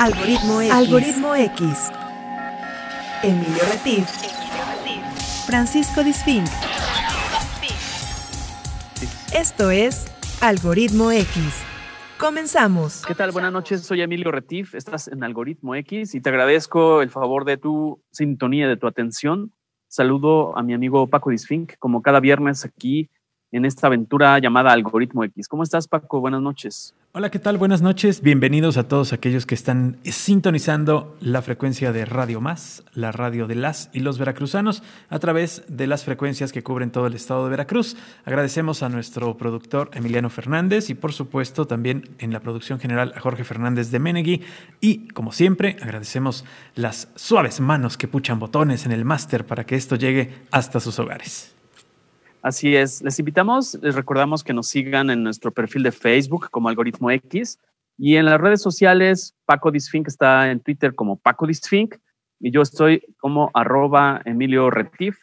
Algoritmo X. Algoritmo X. Emilio Retif. Francisco Disfink. Esto es Algoritmo X. Comenzamos. ¿Qué tal? Buenas noches, soy Emilio Retif, estás en Algoritmo X y te agradezco el favor de tu sintonía, de tu atención. Saludo a mi amigo Paco Disfink, como cada viernes aquí en esta aventura llamada Algoritmo X. ¿Cómo estás, Paco? Buenas noches. Hola, ¿qué tal? Buenas noches. Bienvenidos a todos aquellos que están sintonizando la frecuencia de Radio Más, la radio de las y los veracruzanos, a través de las frecuencias que cubren todo el estado de Veracruz. Agradecemos a nuestro productor Emiliano Fernández y, por supuesto, también en la producción general a Jorge Fernández de Menegui. Y, como siempre, agradecemos las suaves manos que puchan botones en el máster para que esto llegue hasta sus hogares. Así es, les invitamos, les recordamos que nos sigan en nuestro perfil de Facebook como Algoritmo X y en las redes sociales, Paco Disfink está en Twitter como Paco Disfink y yo estoy como arroba Emilio Retif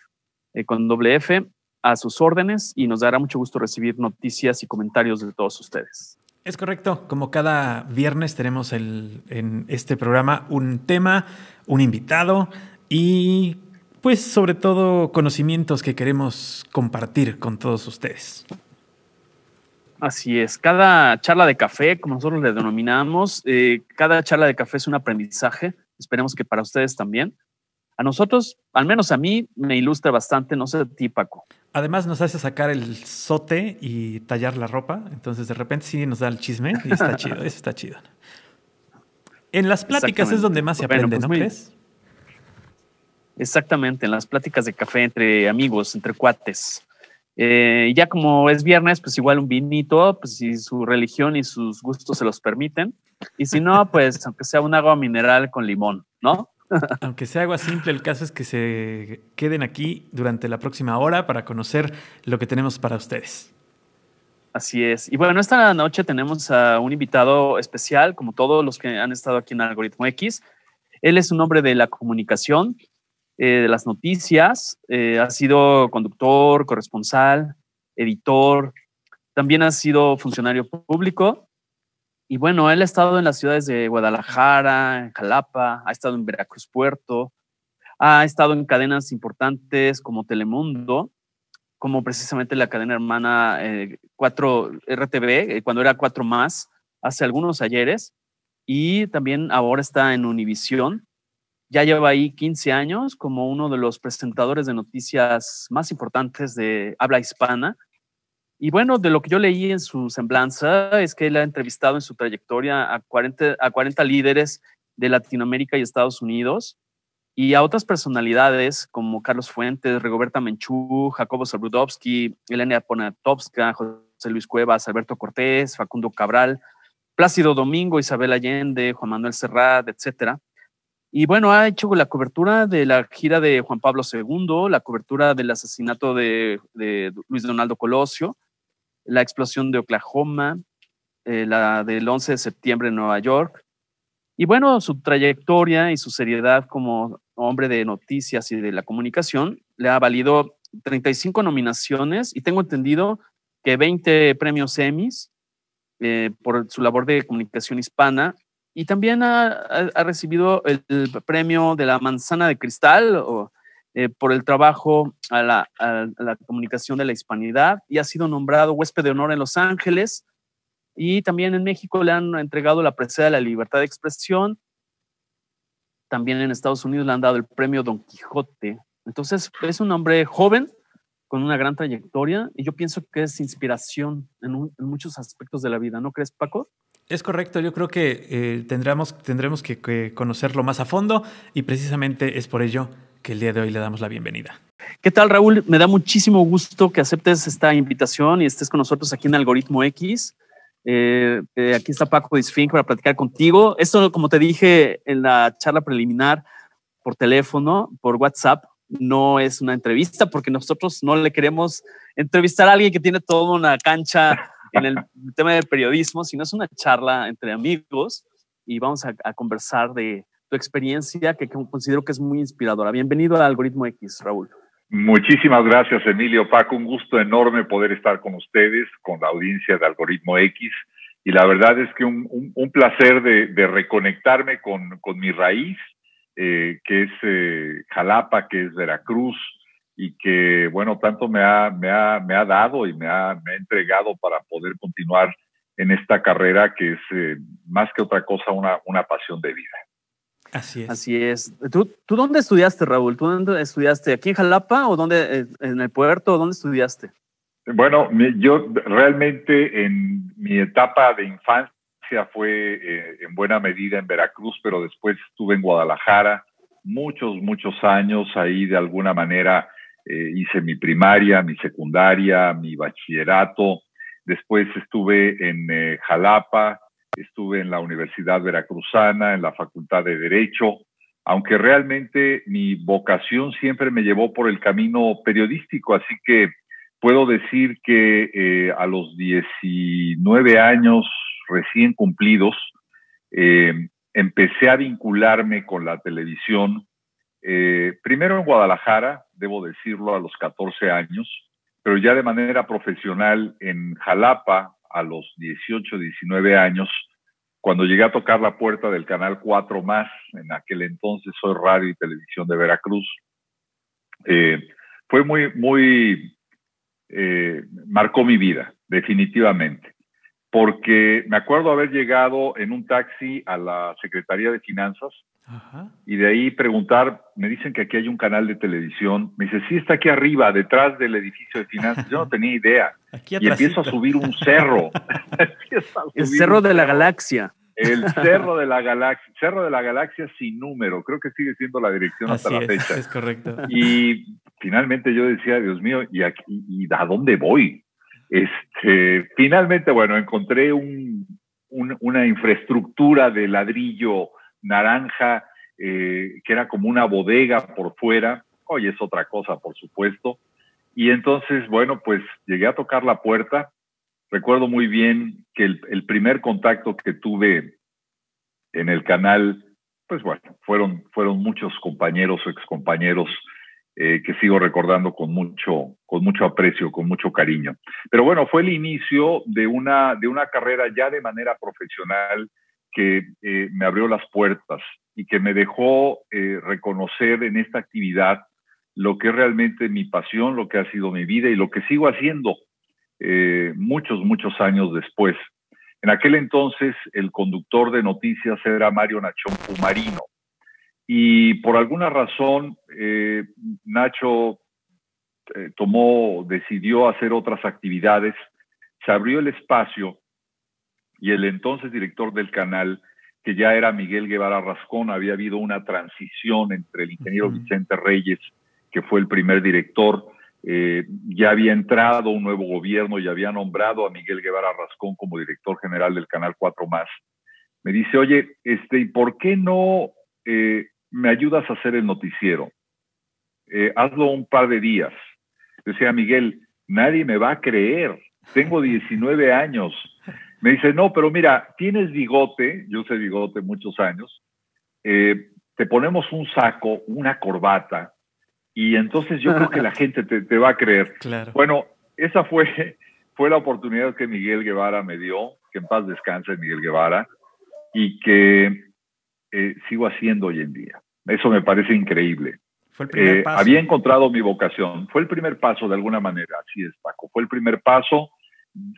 eh, con doble F a sus órdenes y nos dará mucho gusto recibir noticias y comentarios de todos ustedes. Es correcto, como cada viernes tenemos en este programa un tema, un invitado y pues sobre todo conocimientos que queremos compartir con todos ustedes. Así es, cada charla de café, como nosotros le denominamos, eh, cada charla de café es un aprendizaje, esperemos que para ustedes también. A nosotros, al menos a mí, me ilustra bastante, no sé ti, Paco. Además nos hace sacar el sote y tallar la ropa, entonces de repente sí nos da el chisme y está chido, eso está chido. En las pláticas es donde más se aprende, pues ¿no crees? Exactamente, en las pláticas de café entre amigos, entre cuates. Eh, ya como es viernes, pues igual un vinito, pues si su religión y sus gustos se los permiten. Y si no, pues aunque sea un agua mineral con limón, ¿no? Aunque sea agua simple, el caso es que se queden aquí durante la próxima hora para conocer lo que tenemos para ustedes. Así es. Y bueno, esta noche tenemos a un invitado especial, como todos los que han estado aquí en Algoritmo X. Él es un hombre de la comunicación, eh, de las noticias, eh, ha sido conductor, corresponsal, editor, también ha sido funcionario público. Y bueno, él ha estado en las ciudades de Guadalajara, en Jalapa, ha estado en Veracruz Puerto, ha estado en cadenas importantes como Telemundo, como precisamente la cadena hermana 4 eh, RTV, cuando era 4 más, hace algunos ayeres, y también ahora está en Univisión, ya lleva ahí 15 años como uno de los presentadores de noticias más importantes de habla hispana. Y bueno, de lo que yo leí en su semblanza es que él ha entrevistado en su trayectoria a 40, a 40 líderes de Latinoamérica y Estados Unidos y a otras personalidades como Carlos Fuentes, Rigoberta Menchú, Jacobo Zabrudowski, Elena Ponatowska, José Luis Cuevas, Alberto Cortés, Facundo Cabral, Plácido Domingo, Isabel Allende, Juan Manuel Serrat, etcétera. Y bueno, ha hecho la cobertura de la gira de Juan Pablo II, la cobertura del asesinato de, Luis Donaldo Colosio, la explosión de Oklahoma, eh, la del 11 de septiembre en Nueva York. Y bueno, su trayectoria y su seriedad como hombre de noticias y de la comunicación le ha valido 35 nominaciones y tengo entendido que 20 premios Emmys eh, por su labor de comunicación hispana y también ha, recibido el, premio de la manzana de cristal eh, por el trabajo a la, comunicación de la hispanidad y ha sido nombrado huésped de honor en Los Ángeles. Y también en México le han entregado la presea de la libertad de expresión. También en Estados Unidos le han dado el premio Don Quijote. Entonces es un hombre joven con una gran trayectoria y yo pienso que es inspiración en muchos aspectos de la vida, ¿no crees, Paco? Es correcto, yo creo que eh, tendremos, tendremos que, conocerlo más a fondo y precisamente es por ello que el día de hoy le damos la bienvenida. ¿Qué tal, Raúl? Me da muchísimo gusto que aceptes esta invitación y estés con nosotros aquí en Algoritmo X. Eh, eh, aquí está Paco Disfink para platicar contigo. Esto, como te dije en la charla preliminar por teléfono, por WhatsApp, no es una entrevista porque nosotros no le queremos entrevistar a alguien que tiene toda una cancha en el tema del periodismo, sino es una charla entre amigos y vamos a, conversar de tu experiencia que, considero que es muy inspiradora. Bienvenido al Algoritmo X, Raúl. Muchísimas gracias, Emilio. Paco, un gusto enorme poder estar con ustedes, con la audiencia de Algoritmo X y la verdad es que un, placer de, reconectarme con, con mi raíz, eh, que es eh, Jalapa, que es Veracruz, y que, bueno, tanto me ha, me ha, me ha dado y me ha, me ha entregado para poder continuar en esta carrera que es eh, más que otra cosa una, una pasión de vida. Así es. Así es. ¿Tú, ¿Tú dónde estudiaste, Raúl? ¿Tú dónde estudiaste? ¿Aquí en Jalapa o dónde, en el puerto? ¿o ¿Dónde estudiaste? Bueno, yo realmente en mi etapa de infancia fue eh, en buena medida en Veracruz, pero después estuve en Guadalajara muchos, muchos años. Ahí de alguna manera eh, hice mi primaria, mi secundaria, mi bachillerato. Después estuve en eh, Jalapa, estuve en la Universidad Veracruzana, en la Facultad de Derecho, aunque realmente mi vocación siempre me llevó por el camino periodístico, así que puedo decir que eh, a los 19 años recién cumplidos, empecé a vincularme con la televisión, eh, primero en Guadalajara, debo decirlo, a los 14 años, pero ya de manera profesional en Jalapa a los 18, 19 años, cuando llegué a tocar la puerta del Canal 4 más, en aquel entonces soy radio y televisión de Veracruz, fue muy, muy eh, marcó mi vida, definitivamente. Porque me acuerdo haber llegado en un taxi a la Secretaría de Finanzas y de ahí preguntar, me dicen que aquí hay un canal de televisión. Me dice, sí, está aquí arriba, detrás del edificio de finanzas. Yo no tenía idea. y empiezo a subir un cerro. El cerro de la galaxia. El Cerro de la Galaxia, Cerro de la Galaxia sin número, creo que sigue siendo la dirección hasta la fecha. Es correcto. Y finalmente yo decía, Dios mío, ¿y, aquí, y a dónde voy? Este, finalmente, bueno, encontré un, una infraestructura de ladrillo naranja eh, que era como una bodega por fuera. Hoy es otra cosa, por supuesto. Y entonces, bueno, pues llegué a tocar la puerta Recuerdo muy bien que el, primer contacto que tuve en el canal, pues bueno, fueron, muchos compañeros o excompañeros eh, que sigo recordando con mucho, con mucho aprecio, con mucho cariño. Pero bueno, fue el inicio de una, de una carrera ya de manera profesional que eh, me abrió las puertas y que me dejó eh, reconocer en esta actividad lo que es realmente mi pasión, lo que ha sido mi vida y lo que sigo haciendo muchos, muchos años después. En aquel entonces el conductor de noticias era Mario Nachón Pumarino. Y por alguna razón eh, Nacho eh, tomó, decidió hacer otras actividades, se abrió el espacio y el entonces director del canal, que ya era Miguel Guevara Rascón, había habido una transición entre el ingeniero Vicente Reyes, que fue el primer director, eh, ya había entrado un nuevo gobierno y había nombrado a Miguel Guevara Rascón como director general del Canal 4 Más. Me dice, oye, este, ¿y por qué no eh, me ayudas a hacer el noticiero? Eh, hazlo un par de días. Decía Miguel, nadie me va a creer. Tengo 19 años. Me dice, no, pero mira, tienes bigote, yo sé bigote muchos años, te ponemos un saco, una corbata, y entonces yo creo que la gente te, va a creer. Bueno, esa fue, fue la oportunidad que Miguel Guevara me dio, que en paz descanse Miguel Guevara, y que eh, sigo haciendo hoy en día. Eso me parece increíble. Fue el primer eh, paso. había encontrado mi vocación. Fue el primer paso de alguna manera, así es, Paco. Fue el primer paso,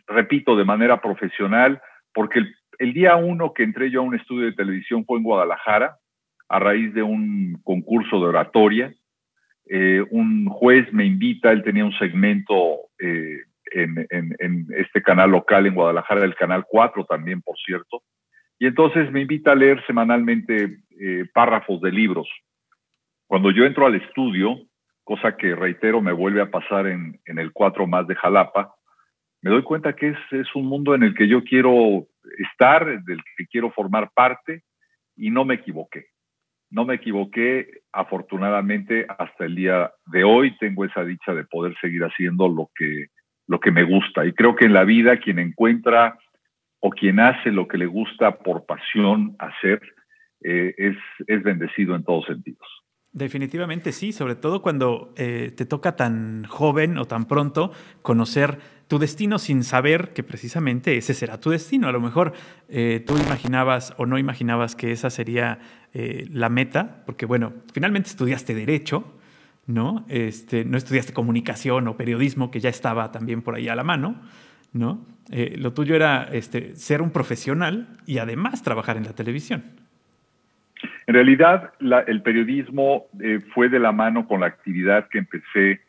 repito, de manera profesional, porque el, el día uno que entré yo a un estudio de televisión fue en Guadalajara, a raíz de un concurso de oratoria eh, un juez me invita, él tenía un segmento eh, en, este canal local en Guadalajara, el canal 4 también, por cierto, y entonces me invita a leer semanalmente eh, párrafos de libros. Cuando yo entro al estudio, cosa que reitero me vuelve a pasar en, el 4 más de Jalapa, me doy cuenta que es, es un mundo en el que yo quiero estar, del que quiero formar parte, y no me equivoqué no me equivoqué, afortunadamente hasta el día de hoy tengo esa dicha de poder seguir haciendo lo que, lo que me gusta. Y creo que en la vida quien encuentra o quien hace lo que le gusta por pasión hacer, eh, es, es bendecido en todos sentidos. Definitivamente sí, sobre todo cuando eh, te toca tan joven o tan pronto conocer tu destino sin saber que precisamente ese será tu destino. A lo mejor eh, tú imaginabas o no imaginabas que esa sería la meta, porque bueno, finalmente estudiaste derecho, ¿no? Este, no estudiaste comunicación o periodismo, que ya estaba también por ahí a la mano, ¿no? lo tuyo era este, ser un profesional y además trabajar en la televisión. En realidad, el periodismo eh, fue de la mano con la actividad que empecé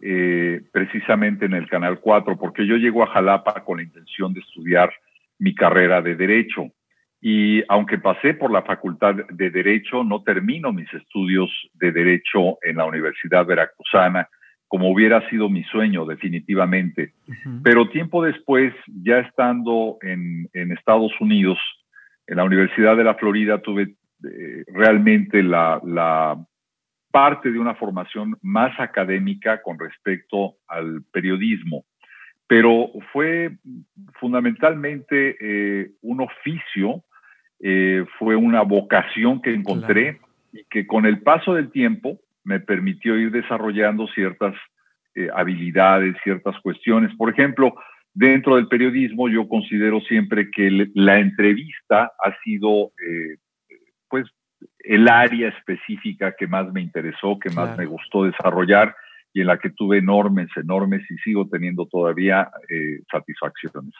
eh, precisamente en el Canal 4, porque yo llego a Jalapa con la intención de estudiar mi carrera de Derecho. Y aunque pasé por la Facultad de Derecho, no termino mis estudios de Derecho en la Universidad Veracruzana, como hubiera sido mi sueño definitivamente. Pero tiempo después, ya estando en, en Estados Unidos, en la Universidad de la Florida, tuve realmente la, parte de una formación más académica con respecto al periodismo, pero fue fundamentalmente eh, un oficio, eh, fue una vocación que encontré y que con el paso del tiempo me permitió ir desarrollando ciertas eh, habilidades, ciertas cuestiones. Por ejemplo, dentro del periodismo yo considero siempre que la entrevista ha sido pues el área específica que más me interesó, que más me gustó desarrollar y en la que tuve enormes, enormes y sigo teniendo todavía eh, satisfacciones.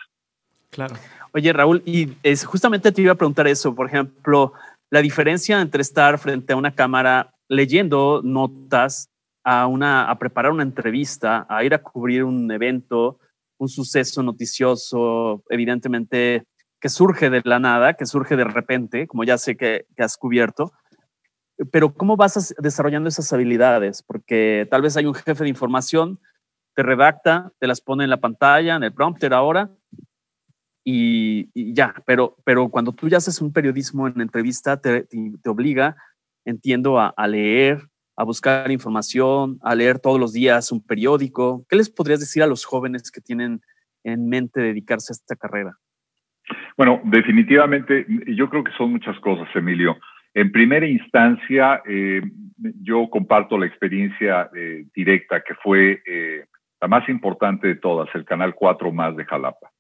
Claro. Oye, Raúl, y es, justamente te iba a preguntar eso, por ejemplo, la diferencia entre estar frente a una cámara leyendo notas a, una, a preparar una entrevista, a ir a cubrir un evento, un suceso noticioso, evidentemente que surge de la nada, que surge de repente, como ya sé que, has cubierto, pero ¿cómo vas desarrollando esas habilidades? Porque tal vez hay un jefe de información, te redacta, te las pone en la pantalla, en el prompter ahora, y, ya, pero, pero cuando tú ya haces un periodismo en entrevista, te, obliga, entiendo, a, leer, a buscar información, a leer todos los días un periódico. ¿Qué les podrías decir a los jóvenes que tienen en mente dedicarse a esta carrera? Bueno, definitivamente, yo creo que son muchas cosas, Emilio. En primera instancia, eh, yo comparto la experiencia eh, directa que fue eh, la más importante de todas, el Canal 4 más de Jalapa.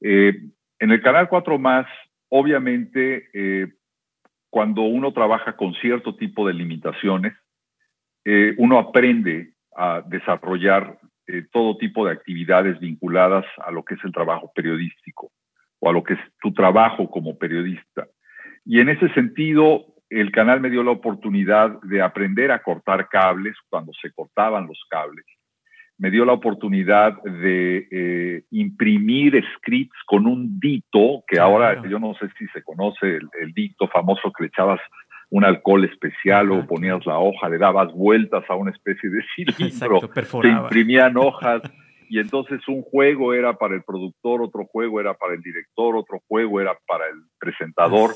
en el Canal 4 más, obviamente, cuando uno trabaja con cierto tipo de limitaciones, uno aprende a desarrollar todo tipo de actividades vinculadas a lo que es el trabajo periodístico o a lo que es tu trabajo como periodista. Y en ese sentido, el canal me dio la oportunidad de aprender a cortar cables cuando se cortaban los cables. Me dio la oportunidad de eh, imprimir scripts con un dito, que ahora yo no sé si se conoce el, dito famoso que le echabas un alcohol especial o ponías la hoja, le dabas vueltas a una especie de cilindro, se imprimían hojas y entonces un juego era para el productor, otro juego era para el director, otro juego era para el presentador.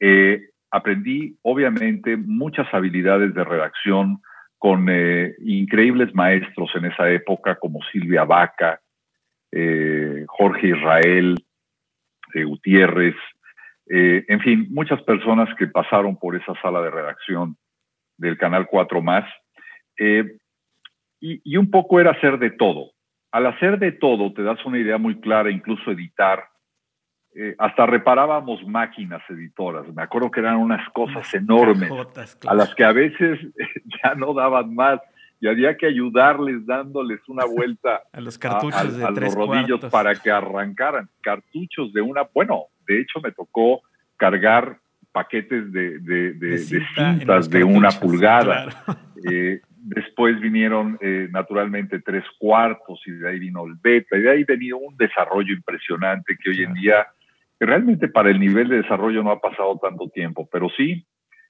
Eh, aprendí, obviamente, muchas habilidades de redacción con eh, increíbles maestros en esa época, como Silvia Vaca, eh, Jorge Israel, Gutiérrez, en fin, muchas personas que pasaron por esa sala de redacción del Canal 4 más. Y, y, un poco era hacer de todo al hacer de todo, te das una idea muy clara, incluso editar. Eh, hasta reparábamos máquinas editoras. Me acuerdo que eran unas cosas enormes a las que a veces ya no daban más y había que ayudarles dándoles una vuelta a los cartuchos de los rodillos para que arrancaran cartuchos de una. Bueno, de hecho me tocó cargar paquetes de, cintas de una pulgada. Eh, Después vinieron eh, naturalmente tres cuartos y de ahí vino el beta y de ahí venido un desarrollo impresionante que hoy en día, realmente para el nivel de desarrollo no ha pasado tanto tiempo, pero sí,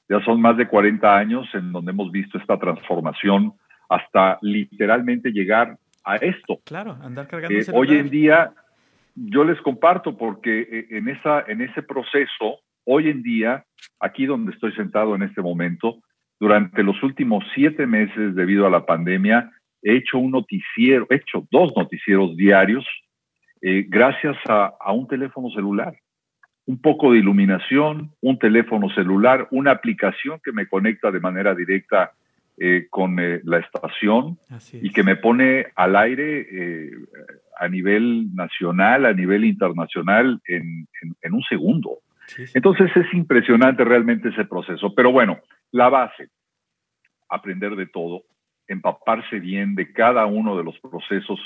ya son más de 40 años en donde hemos visto esta transformación hasta literalmente llegar a esto. Claro, andar cargando. Eh, hoy en día, yo les comparto porque eh, en, esa, en ese proceso, hoy en día, aquí donde estoy sentado en este momento, durante los últimos siete meses, debido a la pandemia, he hecho un noticiero, he hecho dos noticieros diarios eh, gracias a, un teléfono celular. un poco de iluminación, un teléfono celular, una aplicación que me conecta de manera directa eh, con eh, la estación y que me pone al aire eh, a nivel nacional, a nivel internacional en, un segundo. Entonces es impresionante realmente ese proceso. Pero bueno, la base, aprender de todo, empaparse bien de cada uno de los procesos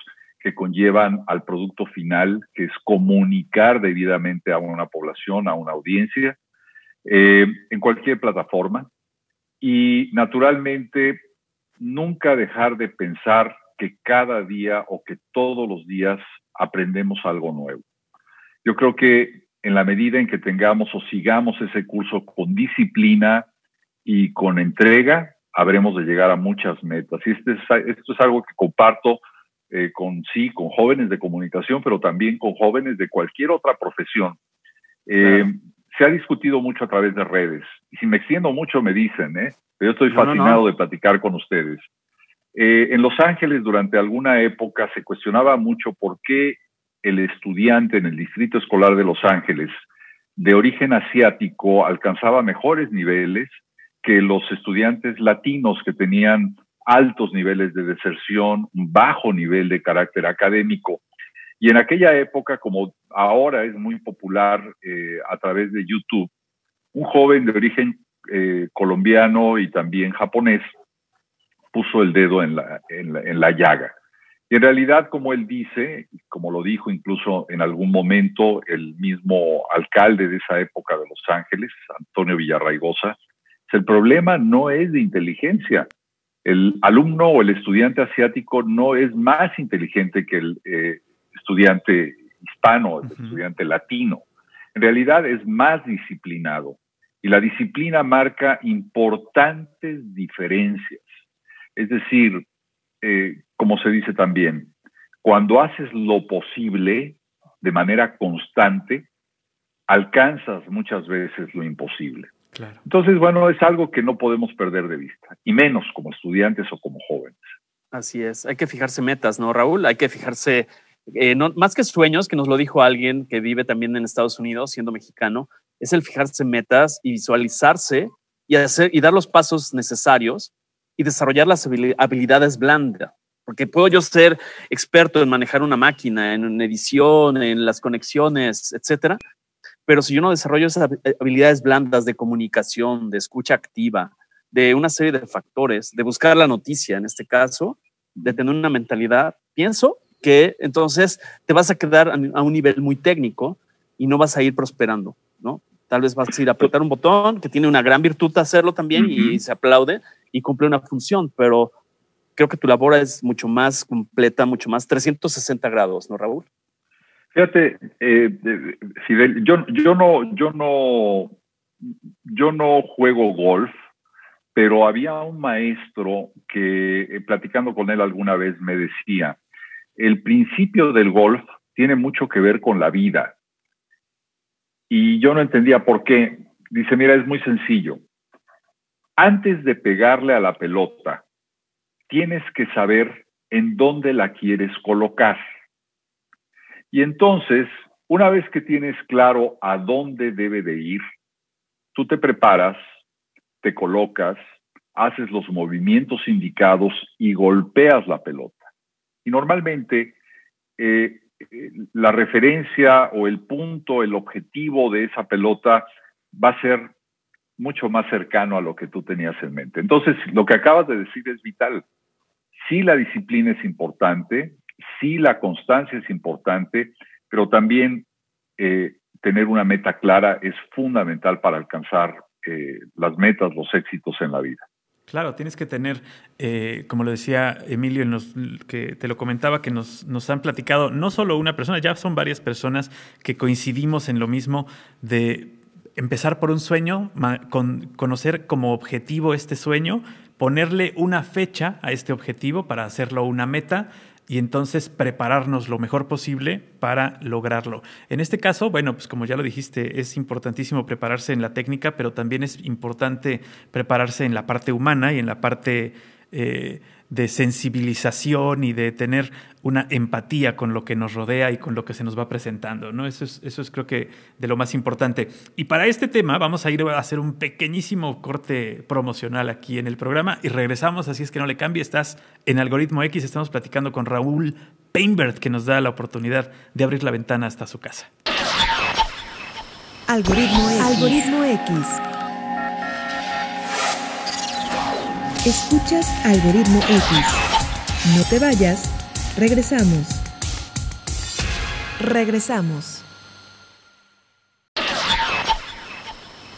que conllevan al producto final, que es comunicar debidamente a una población, a una audiencia, eh, en cualquier plataforma. Y naturalmente, nunca dejar de pensar que cada día o que todos los días aprendemos algo nuevo. Yo creo que en la medida en que tengamos o sigamos ese curso con disciplina y con entrega, habremos de llegar a muchas metas. Y este esto es algo que comparto eh, con sí, con jóvenes de comunicación, pero también con jóvenes de cualquier otra profesión. Eh, se ha discutido mucho a través de redes. Y si me extiendo mucho, me dicen, ¿eh? Pero yo estoy fascinado de platicar con ustedes. Eh, en Los Ángeles, durante alguna época, se cuestionaba mucho por qué el estudiante en el Distrito Escolar de Los Ángeles, de origen asiático, alcanzaba mejores niveles que los estudiantes latinos que tenían altos niveles de deserción, un bajo nivel de carácter académico. Y en aquella época, como ahora es muy popular eh, a través de YouTube, un joven de origen eh, colombiano y también japonés puso el dedo en la, en, la, en la llaga. Y en realidad, como él dice, como lo dijo incluso en algún momento el mismo alcalde de esa época de Los Ángeles, Antonio Villarraigosa, el problema no es de inteligencia, el alumno o el estudiante asiático no es más inteligente que el eh, estudiante hispano, el estudiante latino. En realidad es más disciplinado y la disciplina marca importantes diferencias. Es decir, eh, como se dice también, cuando haces lo posible de manera constante, alcanzas muchas veces lo imposible. Entonces, bueno, es algo que no podemos perder de vista, y menos como estudiantes o como jóvenes. Así es, hay que fijarse metas, ¿no, Raúl? Hay que fijarse, eh, no, más que sueños, que nos lo dijo alguien que vive también en Estados Unidos, siendo mexicano, es el fijarse metas y visualizarse y, hacer, y dar los pasos necesarios y desarrollar las habilidades blandas. Porque puedo yo ser experto en manejar una máquina, en edición, en las conexiones, etcétera, pero si yo no desarrollo esas habilidades blandas de comunicación, de escucha activa, de una serie de factores, de buscar la noticia en este caso, de tener una mentalidad, pienso que entonces te vas a quedar a un nivel muy técnico y no vas a ir prosperando, ¿no? Tal vez vas a ir a apretar un botón que tiene una gran virtud hacerlo también y se aplaude y cumple una función, pero creo que tu labor es mucho más completa, mucho más 360 grados, ¿no, Raúl? Fíjate, eh, yo, yo, no, yo, no, yo no juego golf, pero había un maestro que, eh, platicando con él alguna vez, me decía, el principio del golf tiene mucho que ver con la vida. Y yo no entendía por qué. Dice, mira, es muy sencillo. Antes de pegarle a la pelota, tienes que saber en dónde la quieres colocar. Y entonces, una vez que tienes claro a dónde debe de ir, tú te preparas, te colocas, haces los movimientos indicados y golpeas la pelota. Y normalmente eh, eh, la referencia o el punto, el objetivo de esa pelota va a ser mucho más cercano a lo que tú tenías en mente. Entonces, lo que acabas de decir es vital. Sí, la disciplina es importante, sí la constancia es importante, pero también eh, tener una meta clara es fundamental para alcanzar eh, las metas, los éxitos en la vida. Claro, tienes que tener, eh, como lo decía Emilio, que te lo comentaba, que nos, nos han platicado no solo una persona, ya son varias personas que coincidimos en lo mismo de empezar por un sueño, con, conocer como objetivo este sueño, ponerle una fecha a este objetivo para hacerlo una meta y entonces prepararnos lo mejor posible para lograrlo. En este caso, bueno, pues como ya lo dijiste, es importantísimo prepararse en la técnica, pero también es importante prepararse en la parte humana y en la parte eh, de sensibilización y de tener una empatía con lo que nos rodea y con lo que se nos va presentando. ¿no? Eso, es, eso es creo que de lo más importante. Y para este tema vamos a ir a hacer un pequeñísimo corte promocional aquí en el programa y regresamos, así es que no le cambie, estás en Algoritmo X, estamos platicando con Raúl Painbert que nos da la oportunidad de abrir la ventana hasta su casa. Algoritmo X. Algoritmo X. Escuchas Algoritmo X. No te vayas, regresamos. Regresamos.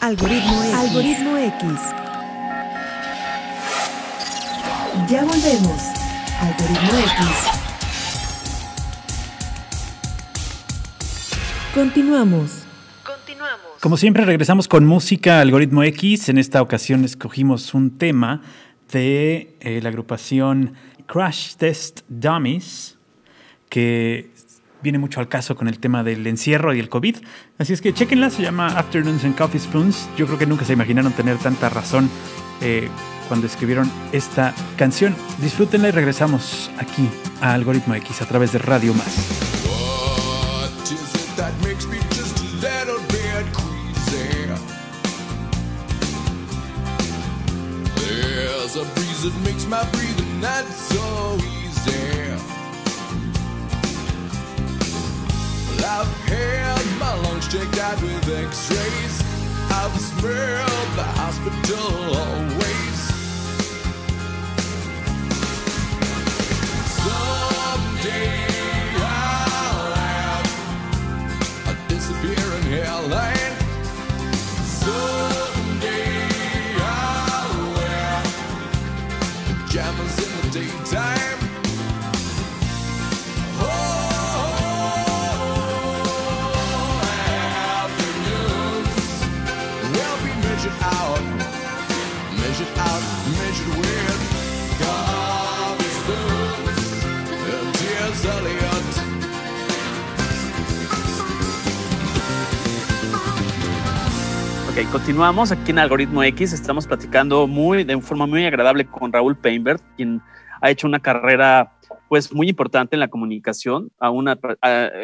Algoritmo X. Algoritmo X. Ya volvemos. Algoritmo X. Continuamos. Continuamos. Como siempre regresamos con música Algoritmo X. En esta ocasión escogimos un tema de eh, la agrupación Crash Test Dummies, que viene mucho al caso con el tema del encierro y el COVID. Así es que chequenla, se llama Afternoons and Coffee Spoons. Yo creo que nunca se imaginaron tener tanta razón eh, cuando escribieron esta canción. Disfrútenla y regresamos aquí a Algoritmo X a través de Radio Más. There's a breeze that makes my breathing not so easy. Well, I've had my lungs checked out with x-rays. I've smelled the hospital continuamos aquí en Algoritmo X. Estamos platicando muy, de forma muy agradable con Raúl Painbert, quien ha hecho una carrera pues muy importante en la comunicación. A una,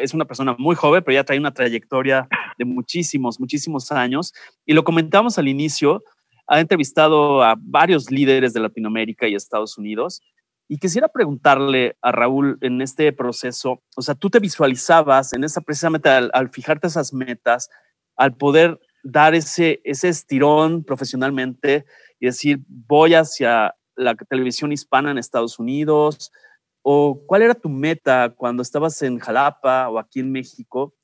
es una persona muy joven, pero ya trae una trayectoria de muchísimos, muchísimos años. Y lo comentamos al inicio, ha entrevistado a varios líderes de Latinoamérica y Estados Unidos. Y quisiera preguntarle a Raúl en este proceso, o sea, tú te visualizabas en esa precisamente al, al fijarte esas metas, al poder dar ese, ese estirón profesionalmente y decir, voy hacia la televisión hispana en Estados Unidos? ¿O cuál era tu meta cuando estabas en Jalapa o aquí en México?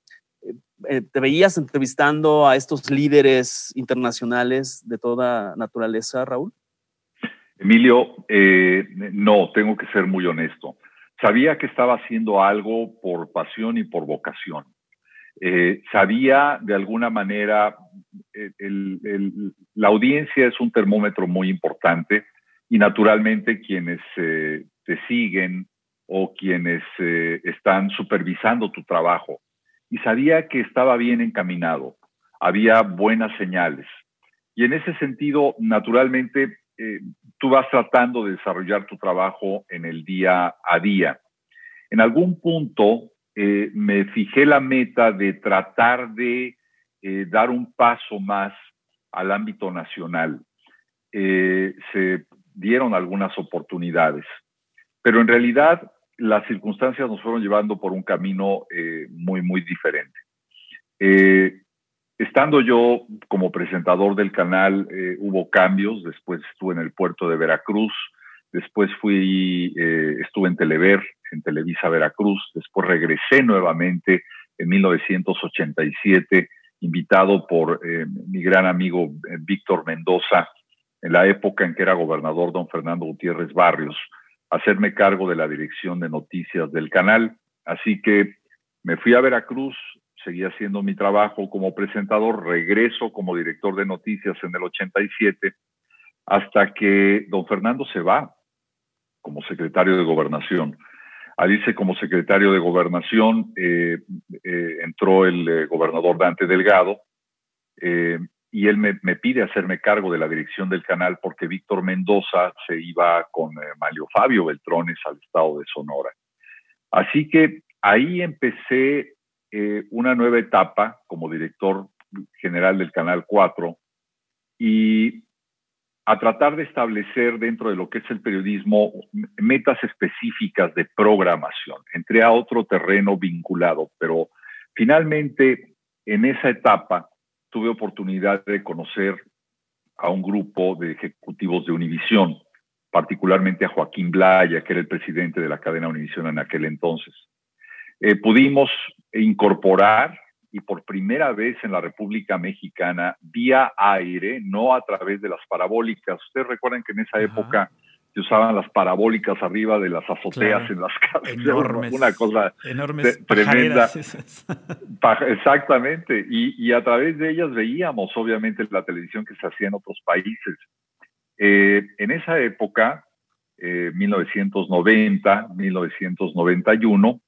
Eh, eh, ¿Te veías entrevistando a estos líderes internacionales de toda naturaleza, Raúl? Emilio, eh, no, tengo que ser muy honesto. Sabía que estaba haciendo algo por pasión y por vocación. Eh, sabía de alguna manera, eh, la audiencia es un termómetro muy importante y naturalmente quienes eh, te siguen o quienes están supervisando tu trabajo. Y sabía que estaba bien encaminado, había buenas señales. Y en ese sentido, naturalmente, tú vas tratando de desarrollar tu trabajo en el día a día. En algún punto, eh, me fijé la meta de tratar de eh, dar un paso más al ámbito nacional. Eh, se dieron algunas oportunidades, pero en realidad las circunstancias nos fueron llevando por un camino muy, muy diferente. estando yo como presentador del canal, hubo cambios, después estuve en el puerto de Veracruz, después fui, estuve en Telever, en Televisa Veracruz, después regresé nuevamente en 1987, invitado por eh, mi gran amigo eh, Víctor Mendoza, en la época en que era gobernador don Fernando Gutiérrez Barrios, a hacerme cargo de la dirección de noticias del canal. Así que me fui a Veracruz, seguí haciendo mi trabajo como presentador, regreso como director de noticias en el 87, hasta que don Fernando se va como secretario de gobernación. Alice como secretario de gobernación, eh, eh, entró el eh, gobernador Dante Delgado y él me, pide hacerme cargo de la dirección del canal porque Víctor Mendoza se iba con Mario Fabio Beltrones al estado de Sonora. Así que ahí empecé una nueva etapa como director general del Canal 4 y a tratar de establecer dentro de lo que es el periodismo metas específicas de programación. Entré a otro terreno vinculado, pero finalmente en esa etapa tuve oportunidad de conocer a un grupo de ejecutivos de Univisión, particularmente a Joaquín Blaya, que era el presidente de la cadena Univisión en aquel entonces. Eh, pudimos incorporar y por primera vez en la República Mexicana vía aire, no a través de las parabólicas. Ustedes recuerdan que en esa época se usaban las parabólicas arriba de las azoteas en las casas. Enormes, una cosa enormes tremenda. Exactamente. Y, y, a través de ellas veíamos, obviamente, la televisión que se hacía en otros países. Eh, en esa época, eh, 1990, 1991,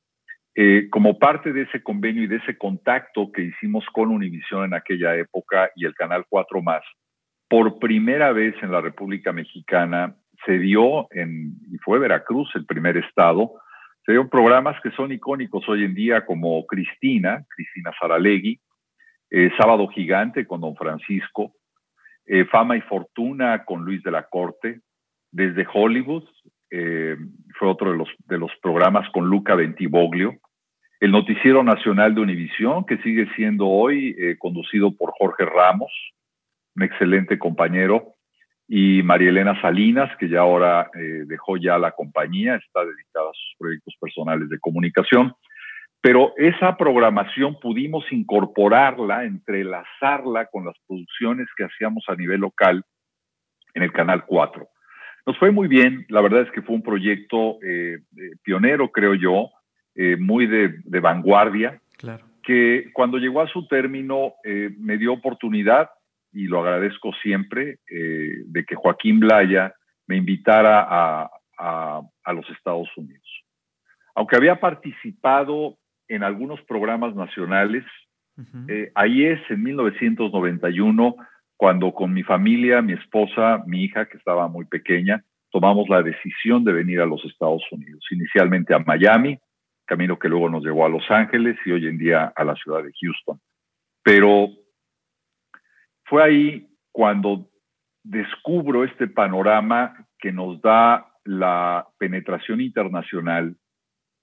eh, como parte de ese convenio y de ese contacto que hicimos con Univision en aquella época y el Canal 4 más, por primera vez en la República Mexicana se dio en, y fue Veracruz el primer estado, se dio programas que son icónicos hoy en día como Cristina, Cristina Saralegui, eh, Sábado Gigante con Don Francisco, eh, Fama y Fortuna con Luis de la Corte, desde Hollywood, fue otro de los programas con Luca Ventiboglio, el Noticiero Nacional de Univisión, que sigue siendo hoy eh, conducido por Jorge Ramos, un excelente compañero, y María Elena Salinas, que ya ahora eh, dejó ya la compañía, está dedicada a sus proyectos personales de comunicación. Pero esa programación pudimos incorporarla, entrelazarla con las producciones que hacíamos a nivel local en el Canal 4. Nos fue muy bien, la verdad es que fue un proyecto eh, pionero, creo yo, eh, muy de, vanguardia, que cuando llegó a su término eh, me dio oportunidad, y lo agradezco siempre, eh, de que Joaquín Blaya me invitara a, los Estados Unidos. Aunque había participado en algunos programas nacionales, ahí es en 1991 cuando con mi familia, mi esposa, mi hija, que estaba muy pequeña, tomamos la decisión de venir a los Estados Unidos, inicialmente a Miami, camino que luego nos llevó a Los Ángeles y hoy en día a la ciudad de Houston. Pero fue ahí cuando descubro este panorama que nos da la penetración internacional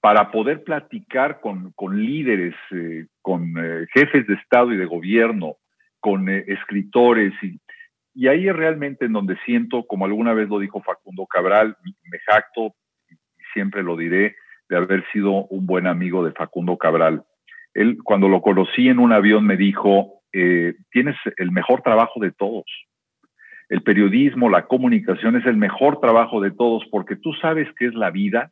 para poder platicar con, líderes, eh, con eh, jefes de Estado y de gobierno, con eh, escritores. Y, ahí es realmente en donde siento, como alguna vez lo dijo Facundo Cabral, me jacto y siempre lo diré, de haber sido un buen amigo de Facundo Cabral. Él, cuando lo conocí en un avión, me dijo, eh, tienes el mejor trabajo de todos. El periodismo, la comunicación es el mejor trabajo de todos porque tú sabes qué es la vida.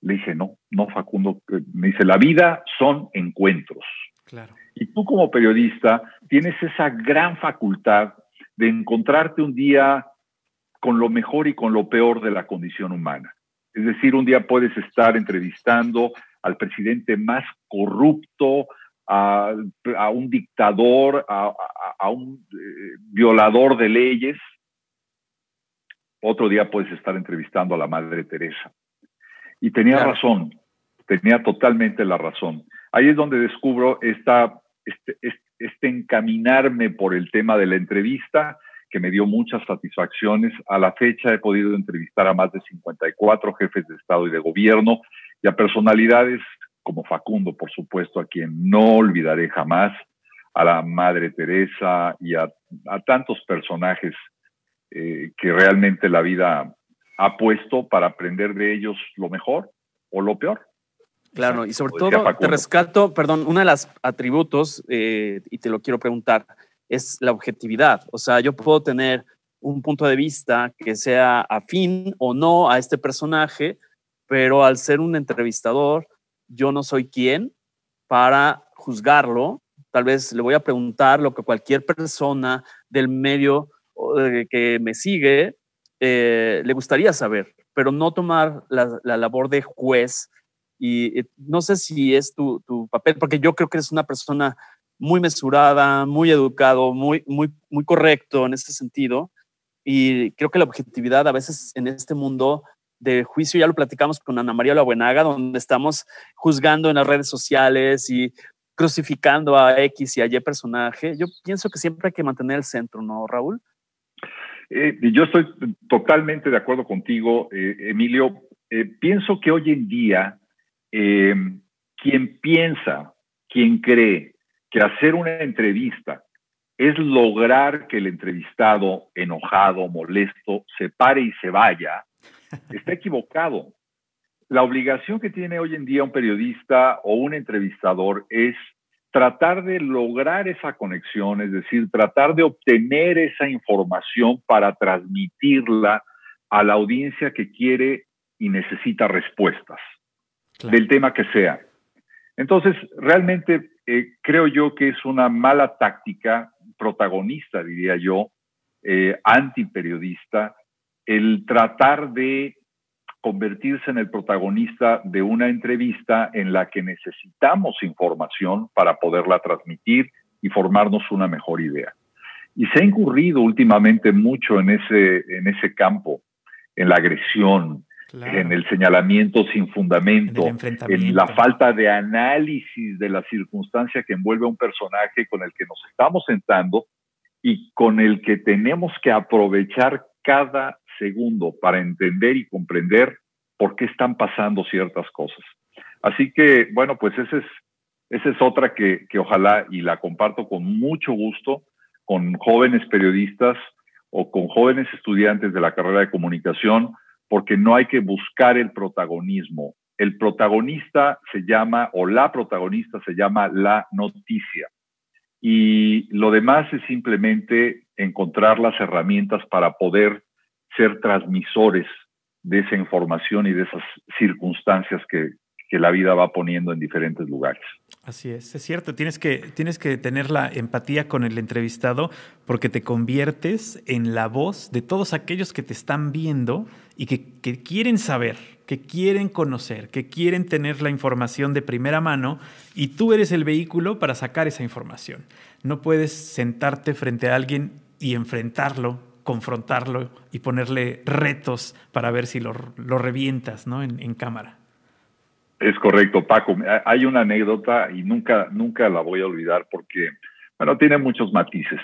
Le dije, no, no, Facundo. Eh, me dice, la vida son encuentros. Claro. Y tú como periodista tienes esa gran facultad de encontrarte un día con lo mejor y con lo peor de la condición humana. Es decir, un día puedes estar entrevistando al presidente más corrupto, a, un dictador, a, un eh, violador de leyes. Otro día puedes estar entrevistando a la Madre Teresa. Y tenía razón, tenía totalmente la razón. Ahí es donde descubro esta, este, este encaminarme por el tema de la entrevista que me dio muchas satisfacciones. A la fecha he podido entrevistar a más de 54 jefes de Estado y de gobierno y a personalidades como Facundo, por supuesto, a quien no olvidaré jamás, a la Madre Teresa y a, tantos personajes eh, que realmente la vida ha puesto para aprender de ellos lo mejor o lo peor. Claro, y sobre todo te rescato, perdón, uno de los atributos, eh, y te lo quiero preguntar, es la objetividad. O sea, yo puedo tener un punto de vista que sea afín o no a este personaje, pero al ser un entrevistador, yo no soy quien para juzgarlo. Tal vez le voy a preguntar lo que cualquier persona del medio que me sigue eh, le gustaría saber, pero no tomar la, labor de juez. Y no sé si es tu, tu, papel, porque yo creo que eres una persona muy mesurada, muy educado, muy, muy, muy correcto en ese sentido. Y creo que la objetividad a veces en este mundo de juicio, ya lo platicamos con Ana María La Buenaga, donde estamos juzgando en las redes sociales y crucificando a X y a Y personaje. Yo pienso que siempre hay que mantener el centro, ¿no, Raúl? Eh, yo estoy totalmente de acuerdo contigo, eh, Emilio. Eh, pienso que hoy en día quien piensa, quien cree que hacer una entrevista es lograr que el entrevistado enojado, molesto, se pare y se vaya, está equivocado. La obligación que tiene hoy en día un periodista o un entrevistador es tratar de lograr esa conexión, es decir, tratar de obtener esa información para transmitirla a la audiencia que quiere y necesita respuestas del tema que sea. Entonces, realmente eh, creo yo que es una mala táctica, protagonista, diría yo, eh, antiperiodista, el tratar de convertirse en el protagonista de una entrevista en la que necesitamos información para poderla transmitir y formarnos una mejor idea. Y se ha incurrido últimamente mucho en ese, en ese campo, en la agresión, en el señalamiento sin fundamento, en, la falta de análisis de la circunstancia que envuelve a un personaje con el que nos estamos sentando y con el que tenemos que aprovechar cada segundo para entender y comprender por qué están pasando ciertas cosas. Así que, bueno, pues esa es, esa es otra que, que ojalá y la comparto con mucho gusto con jóvenes periodistas o con jóvenes estudiantes de la carrera de comunicación, porque no hay que buscar el protagonismo. El protagonista se llama, o la protagonista se llama la noticia. Y lo demás es simplemente encontrar las herramientas para poder ser transmisores de esa información y de esas circunstancias que, la vida va poniendo en diferentes lugares. Así es, es cierto, tienes que, tienes que tener la empatía con el entrevistado porque te conviertes en la voz de todos aquellos que te están viendo y que, que quieren saber, que quieren conocer, que quieren tener la información de primera mano y tú eres el vehículo para sacar esa información. No puedes sentarte frente a alguien y enfrentarlo confrontarlo y ponerle retos para ver si lo, revientas ¿no? en, cámara. Es correcto, Paco. Hay una anécdota y nunca, nunca la voy a olvidar porque, bueno, tiene muchos matices.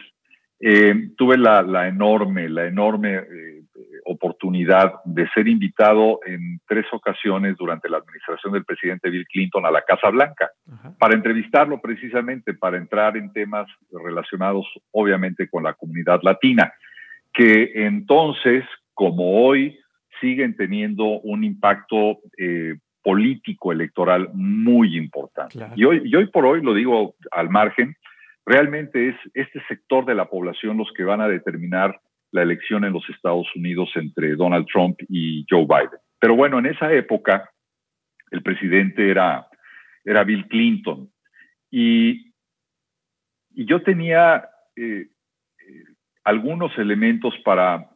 Eh, tuve la, enorme, la enorme eh, oportunidad de ser invitado en tres ocasiones durante la administración del presidente Bill Clinton a la Casa Blanca para entrevistarlo precisamente, para entrar en temas relacionados obviamente con la comunidad latina que entonces, como hoy, siguen teniendo un impacto eh, político electoral muy importante. Y, hoy, y hoy por hoy, lo digo al margen, realmente es este sector de la población los que van a determinar la elección en los Estados Unidos entre Donald Trump y Joe Biden. Pero bueno, en esa época el presidente era, era Bill Clinton y, y yo tenía eh, algunos elementos para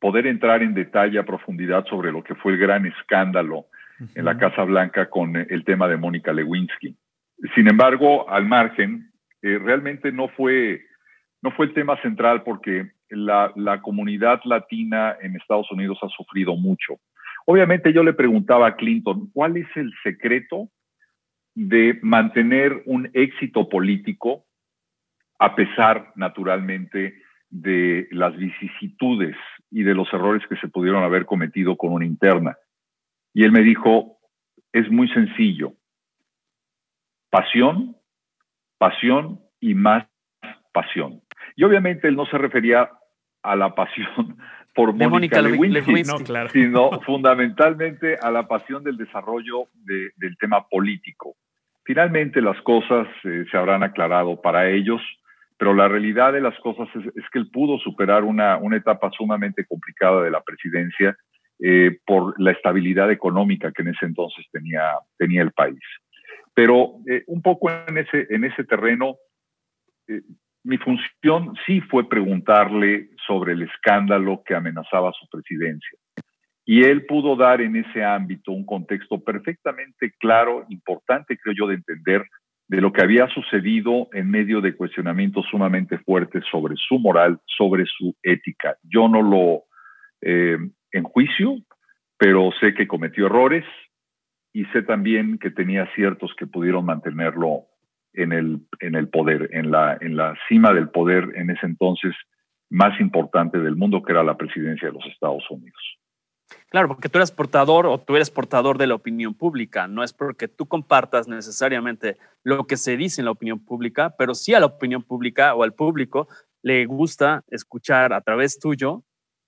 poder entrar en detalle a profundidad sobre lo que fue el gran escándalo en la Casa Blanca con el tema de Mónica Lewinsky. Sin embargo, al margen, eh, realmente no fue, no fue el tema central porque la, la comunidad latina en Estados Unidos ha sufrido mucho. Obviamente yo le preguntaba a Clinton, ¿cuál es el secreto de mantener un éxito político a pesar, naturalmente, de las vicisitudes y de los errores que se pudieron haber cometido con una interna. Y él me dijo, es muy sencillo, pasión, pasión y más pasión. Y obviamente él no se refería a la pasión por Mónica, Lewinsky, sino fundamentalmente a la pasión del desarrollo del tema político. Finalmente las cosas eh, se habrán aclarado para ellos pero la realidad de las cosas es, que él pudo superar una, una, etapa sumamente complicada de la presidencia eh, por la estabilidad económica que en ese entonces tenía, tenía el país. Pero eh, un poco en ese, en ese terreno, eh, mi función sí fue preguntarle sobre el escándalo que amenazaba su presidencia. Y él pudo dar en ese ámbito un contexto perfectamente claro, importante creo yo de entender de lo que había sucedido en medio de cuestionamientos sumamente fuertes sobre su moral, sobre su ética. Yo no lo enjuicio, pero sé que cometió errores y sé también que tenía ciertos que pudieron mantenerlo en el, en el poder, en la, en la cima del poder en ese entonces más importante del mundo, que era la presidencia de los Estados Unidos. Claro, porque tú eres portador o tú eres portador de la opinión pública. No es porque tú compartas necesariamente lo que se dice en la opinión pública, pero sí a la opinión pública o al público le gusta escuchar a través tuyo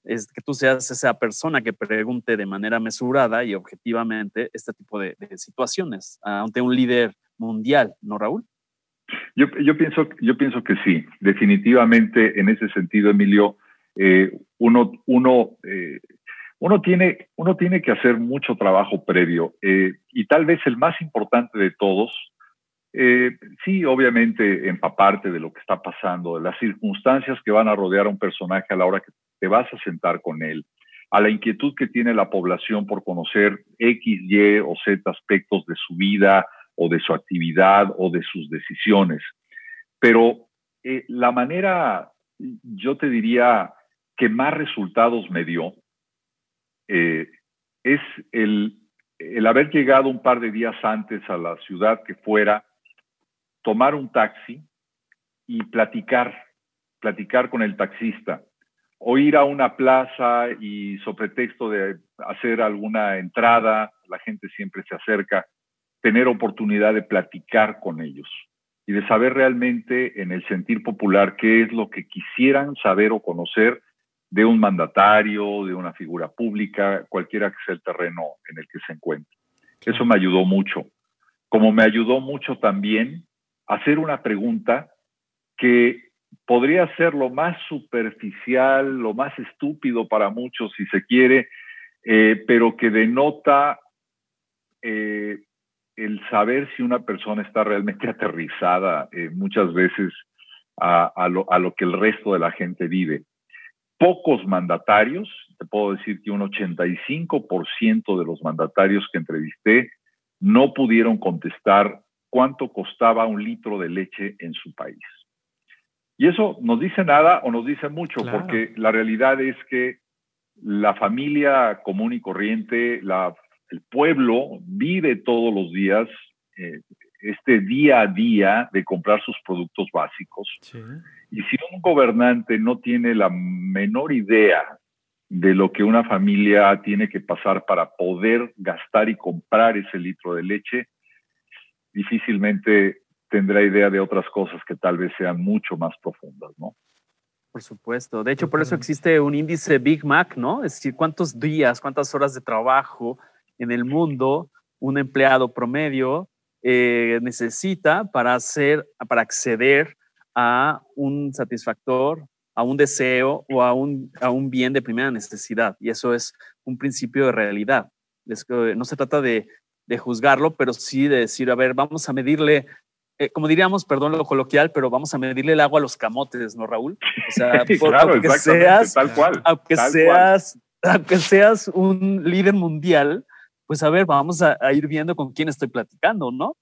es que tú seas esa persona que pregunte de manera mesurada y objetivamente este tipo de, situaciones ante un líder mundial, ¿no, Raúl? Yo, yo, pienso, yo pienso que sí, definitivamente en ese sentido, Emilio, eh, uno, uno eh, uno tiene, uno tiene que hacer mucho trabajo previo eh, y tal vez el más importante de todos, eh, sí, obviamente empaparte de lo que está pasando, de las circunstancias que van a rodear a un personaje a la hora que vas a sentar con él, a la inquietud que tiene la población por conocer X, Y o Z aspectos de su vida o de su actividad o de sus decisiones. Pero eh, la manera, yo te diría, que más resultados me dio eh, es el, el haber llegado un par de días antes a la ciudad que fuera, tomar un taxi y platicar, platicar con el taxista, o ir a una plaza y sobre pretexto de hacer alguna entrada, la gente siempre se acerca, tener oportunidad de platicar con ellos y de saber realmente en el sentir popular qué es lo que quisieran saber o conocer de un mandatario, de una figura pública, cualquiera que sea el terreno en el que se encuentre. Eso me ayudó mucho. Como me ayudó mucho también hacer una pregunta que podría ser lo más superficial, lo más estúpido para muchos, si se quiere, eh, pero que denota eh, el saber si una persona está realmente aterrizada eh, muchas veces a, lo, a, lo, que el resto de la gente vive pocos mandatarios, te puedo decir que un 85% de los mandatarios que entrevisté no pudieron contestar cuánto costaba un litro de leche en su país. Y eso nos dice nada o nos dice mucho, porque la realidad es que la familia común y corriente, el pueblo vive todos los días eh, este día a día de comprar sus productos básicos. Y si un gobernante no tiene la menor idea de lo que una familia tiene que pasar para poder gastar y comprar ese litro de leche, difícilmente tendrá idea de otras cosas que tal vez sean mucho más profundas, ¿no? Por supuesto. De hecho, por eso existe un índice Big Mac, ¿no? Es decir, cuántos días, cuántas horas de trabajo en el mundo un empleado promedio eh, necesita para hacer, para acceder a un satisfactor, a un deseo o a un, a un bien de primera necesidad. Y eso es un principio de realidad. no se trata de, de juzgarlo, pero sí de decir, a ver, vamos a medirle eh, como diríamos, perdón lo coloquial, pero vamos a medirle el agua a los camotes, ¿no, Raúl? O sea, claro, aunque seas, tal cual, aunque seas, aunque seas un líder mundial, pues a ver, vamos a, a, ir viendo con quién estoy platicando, ¿no?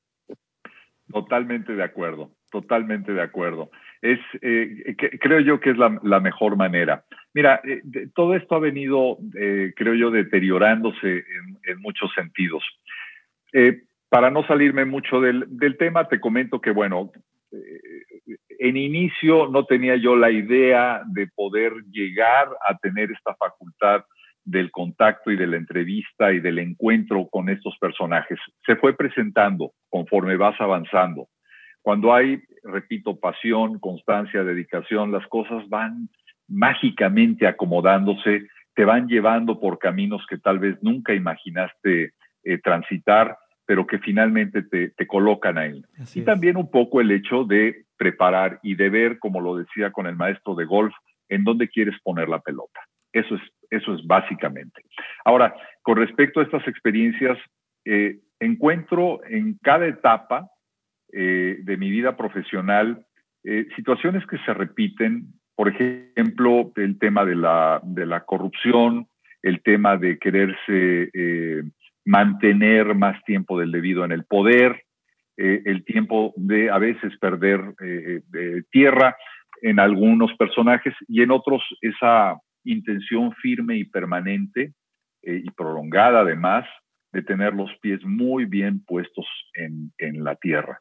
Totalmente de acuerdo, totalmente de acuerdo. Es, eh, creo yo que es la, mejor manera. Mira, eh, todo esto ha venido, eh, creo yo, deteriorándose en, muchos sentidos. Para no salirme mucho del, tema, te comento que, bueno, en inicio no tenía yo la idea de poder llegar a tener esta facultad del contacto y de la entrevista y del encuentro con estos personajes. Se fue presentando conforme vas avanzando. Cuando hay, repito, pasión, constancia, dedicación, las cosas van mágicamente acomodándose, te van llevando por caminos que tal vez nunca imaginaste eh, transitar, pero que finalmente te, te colocan ahí. y también un poco el hecho de preparar y de ver, como lo decía con el maestro de golf, en dónde quieres poner la pelota. Eso es, eso es básicamente. Ahora, con respecto a estas experiencias, eh, encuentro en cada etapa eh, de mi vida profesional eh, situaciones que se repiten, por ejemplo, el tema de la, de la corrupción, el tema de quererse mantener más tiempo del debido en el poder, eh, el tiempo de a veces perder tierra en algunos personajes y en otros esa intención firme y permanente y prolongada además de tener los pies muy bien puestos en, la tierra.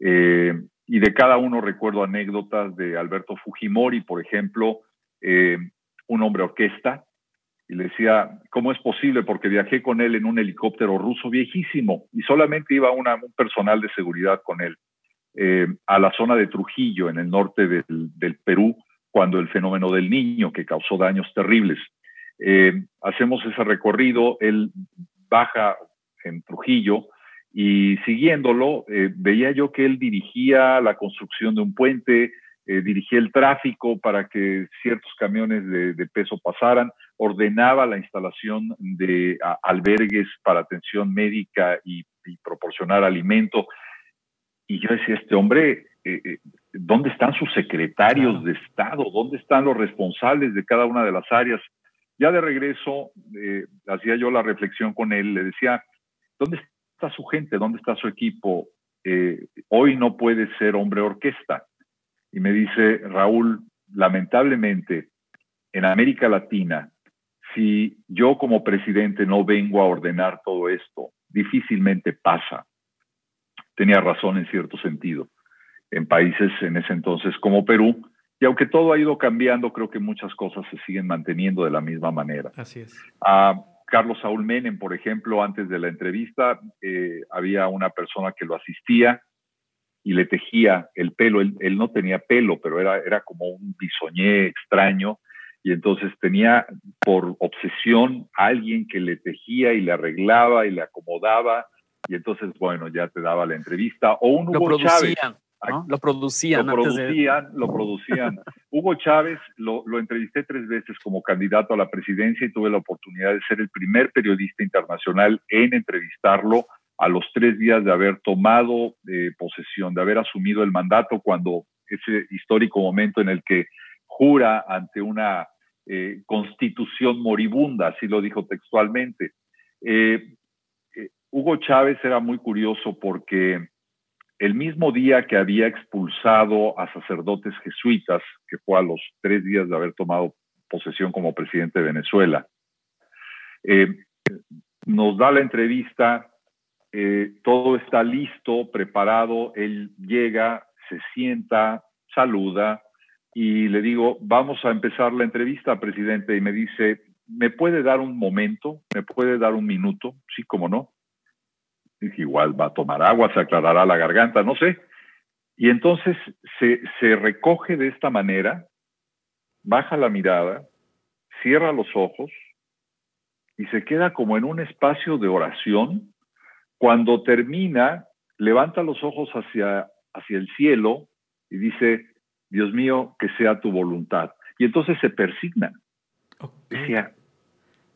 y de cada uno recuerdo anécdotas de Alberto Fujimori, por ejemplo, un hombre orquesta, y le decía, ¿cómo es posible? Porque viajé con él en un helicóptero ruso viejísimo y solamente iba un personal de seguridad con él eh, a la zona de Trujillo, en el norte del, Perú, cuando el fenómeno del niño, que causó daños terribles. Eh, hacemos ese recorrido, él baja en Trujillo y siguiéndolo, eh, veía yo que él dirigía la construcción de un puente, dirigía el tráfico para que ciertos camiones de, peso pasaran, ordenaba la instalación de albergues para atención médica y, proporcionar alimento. Y yo decía, este hombre, eh, eh, ¿dónde están sus secretarios de Estado? ¿Dónde están los responsables de cada una de las áreas? Ya de regreso, hacía yo la reflexión con él, le decía, ¿dónde está su gente? ¿Dónde está su equipo? hoy no puede ser hombre orquesta y me dice, Raúl, lamentablemente, en América Latina, si yo como presidente no vengo a ordenar todo esto, difícilmente pasa. Tenía razón en cierto sentido. En países en ese entonces como Perú, y aunque todo ha ido cambiando, creo que muchas cosas se siguen manteniendo de la misma manera. Así es. A Carlos Saúl Menem, por ejemplo, antes de la entrevista, eh, había una persona que lo asistía y le tejía el pelo. Él, no tenía pelo, pero era, era como un bisoñé extraño. Y entonces tenía por obsesión a alguien que le tejía y le arreglaba y le acomodaba. Y entonces, bueno, ya te daba la entrevista. O un Hugo lo Chávez. Lo producían. Lo producían, lo producían. Hugo Chávez lo, lo, entrevisté tres veces como candidato a la presidencia y tuve la oportunidad de ser el primer periodista internacional en entrevistarlo a los tres días de haber tomado eh, posesión, de haber asumido el mandato, cuando ese histórico momento en el que jura ante una eh, constitución moribunda, así lo dijo textualmente. Eh, Hugo Chávez era muy curioso porque el mismo día que había expulsado a sacerdotes jesuitas, que fue a los tres días de haber tomado posesión como presidente de Venezuela, nos da la entrevista eh, todo está listo, preparado, él llega, se sienta, saluda y le digo, vamos a empezar la entrevista, presidente, y me dice, ¿me puede dar un momento? ¿Me puede dar un minuto? Sí, cómo no. Dije, igual va a tomar agua, se aclarará la garganta, no sé. Y entonces se, se recoge de esta manera, baja la mirada, cierra los ojos y se queda como en un espacio de oración cuando termina, levanta los ojos hacia, hacia el cielo y dice, Dios mío, que sea tu voluntad. Y entonces se persigna. Decía,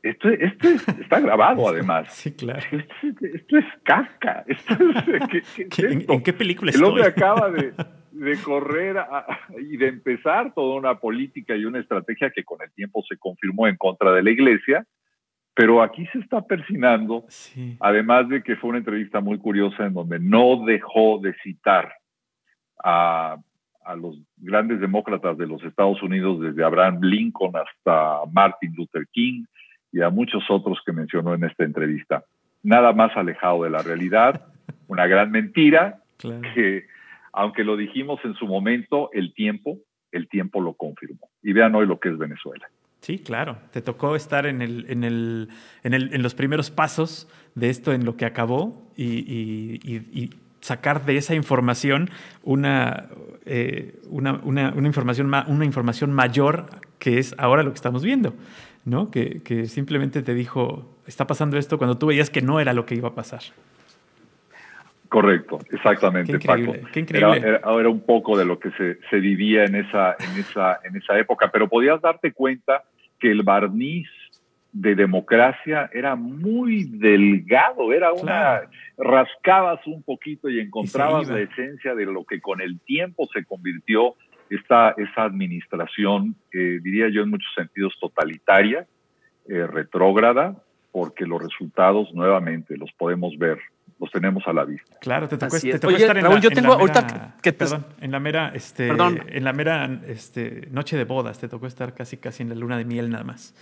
esto, esto está grabado además. Sí, claro. Esto, es casca. ¿En, qué película El hombre acaba de, correr y de empezar toda una política y una estrategia que con el tiempo se confirmó en contra de la iglesia, pero aquí se está persinando, además de que fue una entrevista muy curiosa en donde no dejó de citar a, los grandes demócratas de los Estados Unidos, desde Abraham Lincoln hasta Martin Luther King y a muchos otros que mencionó en esta entrevista. Nada más alejado de la realidad, una gran mentira que, aunque lo dijimos en su momento, el tiempo, el tiempo lo confirmó. Y vean hoy lo que es Venezuela. Sí, claro. Te tocó estar en, el, en, el, en, el, en los primeros pasos de esto en lo que acabó y, sacar de esa información una, eh, una, una, una, información, una información mayor que es ahora lo que estamos viendo, ¿no? Que, que, simplemente te dijo, está pasando esto cuando tú veías que no era lo que iba a pasar. Correcto, exactamente, qué increíble, Paco. Qué increíble. Era, era, un poco de lo que se, se vivía en esa, en, esa, en esa época, pero podías darte cuenta que el barniz de democracia era muy delgado, era una, rascabas un poquito y encontrabas la esencia de lo que con el tiempo se convirtió esta, esa administración, eh, diría yo en muchos sentidos totalitaria, eh, retrógrada, porque los resultados nuevamente los podemos ver los tenemos a la vista. Claro, te tocó, te tocó estar en la, yo tengo ahorita que perdón, en la mera, este, en la mera este, noche de bodas, te tocó estar casi casi en la luna de miel nada más.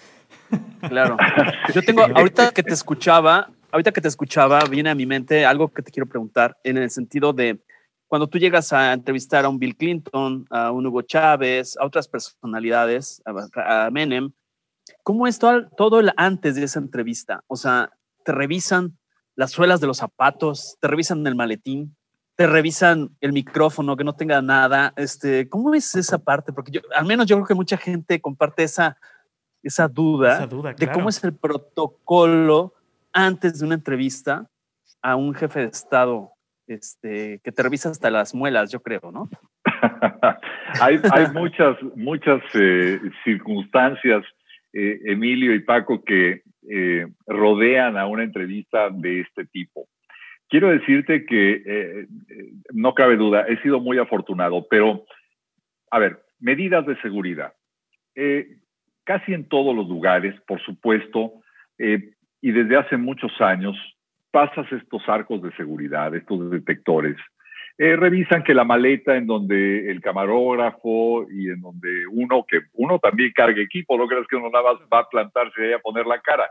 Claro. Yo tengo, ahorita que te escuchaba, ahorita que te escuchaba, viene a mi mente algo que te quiero preguntar en el sentido de cuando tú llegas a entrevistar a un Bill Clinton, a un Hugo Chávez, a otras personalidades, a, Menem, ¿cómo es todo, todo el antes de esa entrevista? O sea, te revisan las suelas de los zapatos, te revisan el maletín, te revisan el micrófono, que no tenga nada. Este, ¿Cómo es esa parte? Porque yo, al menos yo creo que mucha gente comparte esa, esa duda, de cómo es el protocolo antes de una entrevista a un jefe de Estado este, que te revisa hasta las muelas, yo creo, ¿no? hay, hay, muchas, muchas eh, circunstancias, eh, Emilio y Paco, que eh, rodean a una entrevista de este tipo. Quiero decirte que no cabe duda, he sido muy afortunado, pero, a ver, medidas de seguridad. casi en todos los lugares, por supuesto, y desde hace muchos años, pasas estos arcos de seguridad, estos detectores, eh, revisan que la maleta en donde el camarógrafo y en donde uno, que uno también carga equipo, no creas que uno nada más va a plantarse ahí a poner la cara.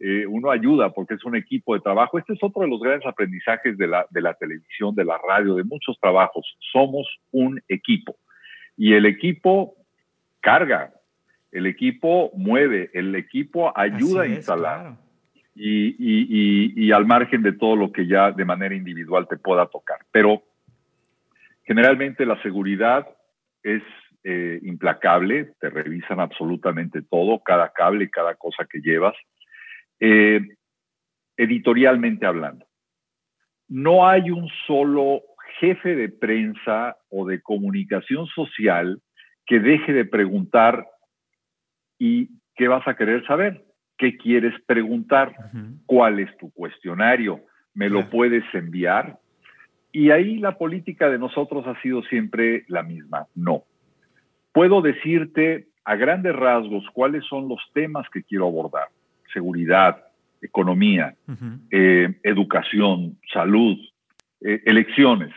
Eh, uno ayuda porque es un equipo de trabajo. Este es otro de los grandes aprendizajes de la, de la televisión, de la radio, de muchos trabajos. Somos un equipo. Y el equipo carga, el equipo mueve, el equipo ayuda a instalar y, al margen de todo lo que ya de manera individual te pueda tocar. Pero generalmente la seguridad es eh, implacable, te revisan absolutamente todo, cada cable, cada cosa que llevas. Eh, editorialmente hablando, no hay un solo jefe de prensa o de comunicación social que deje de preguntar y qué vas a querer saber qué quieres preguntar, cuál es tu cuestionario, me lo puedes enviar. Y ahí la política de nosotros ha sido siempre la misma, no. Puedo decirte a grandes rasgos cuáles son los temas que quiero abordar, seguridad, economía, eh, educación, salud, eh, elecciones,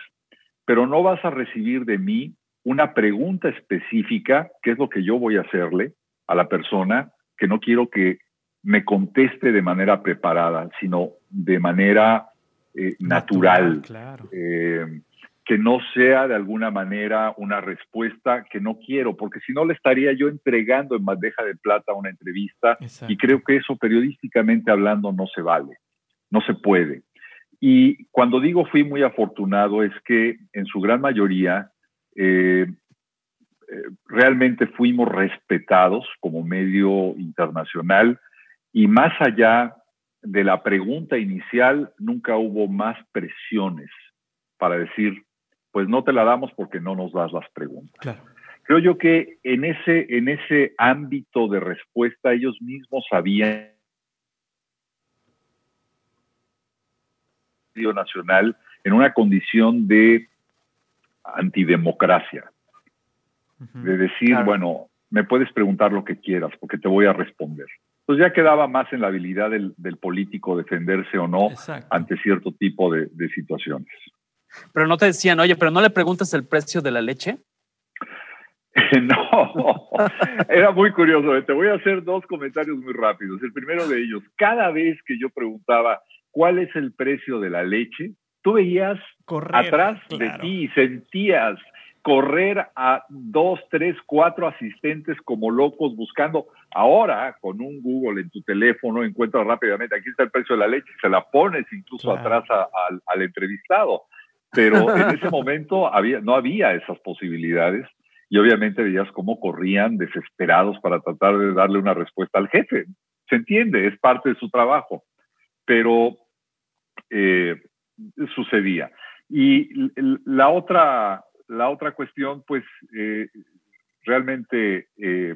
pero no vas a recibir de mí una pregunta específica, que es lo que yo voy a hacerle a la persona, que no quiero que me conteste de manera preparada, sino de manera eh, natural, eh, que no sea de alguna manera una respuesta que no quiero, porque si no le estaría yo entregando en bandeja de plata una entrevista y creo que eso periodísticamente hablando no se vale, no se puede. Y cuando digo fui muy afortunado es que en su gran mayoría eh, realmente fuimos respetados como medio internacional y más allá de la pregunta inicial, nunca hubo más presiones para decir, pues no te la damos porque no nos das las preguntas. Creo yo que en ese, en ese ámbito de respuesta ellos mismos sabían nacional en una condición de antidemocracia, de decir, bueno, me puedes preguntar lo que quieras porque te voy a responder. Entonces ya quedaba más en la habilidad del, político defenderse o no ante cierto tipo de, situaciones. Pero no te decían, oye, pero no le preguntas el precio de la leche. no, era muy curioso. Te voy a hacer dos comentarios muy rápidos. El primero de ellos, cada vez que yo preguntaba cuál es el precio de la leche, tú veías atrás de ti y sentías correr a dos, tres, cuatro asistentes como locos buscando. Ahora, con un Google en tu teléfono, encuentras rápidamente, aquí está el precio de la leche, se la pones incluso atrás al entrevistado. Pero en ese momento había, no había esas posibilidades y obviamente veías cómo corrían desesperados para tratar de darle una respuesta al jefe. Se entiende, es parte de su trabajo, pero eh, sucedía. Y la otra la otra cuestión, pues, eh, realmente eh,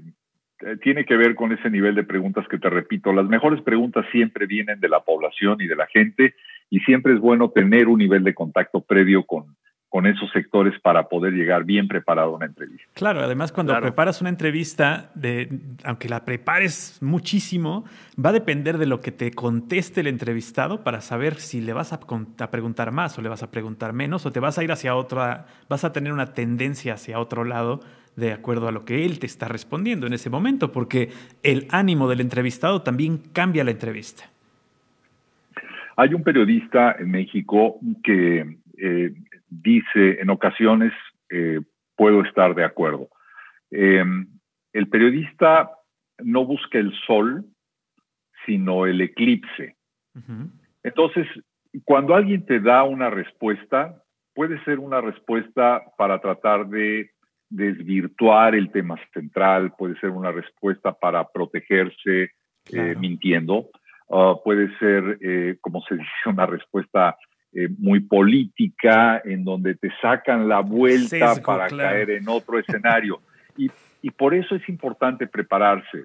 tiene que ver con ese nivel de preguntas que te repito. Las mejores preguntas siempre vienen de la población y de la gente y siempre es bueno tener un nivel de contacto previo con, con esos sectores para poder llegar bien preparado a una entrevista. Claro, además cuando preparas una entrevista, de, aunque la prepares muchísimo, va a depender de lo que te conteste el entrevistado para saber si le vas a, a, preguntar más o le vas a preguntar menos o te vas a ir hacia otra, vas a tener una tendencia hacia otro lado de acuerdo a lo que él te está respondiendo en ese momento, porque el ánimo del entrevistado también cambia la entrevista. Hay un periodista en México que eh, dice en ocasiones, eh, puedo estar de acuerdo. Em, el periodista no busca el sol, sino el eclipse. Entonces, cuando alguien te da una respuesta, puede ser una respuesta para tratar de desvirtuar el tema central, puede ser una respuesta para protegerse eh, mintiendo, ah, puede ser, eh, como se dice, una respuesta eh, muy política, en donde te sacan la vuelta para caer en otro escenario. Y, y por eso es importante prepararse.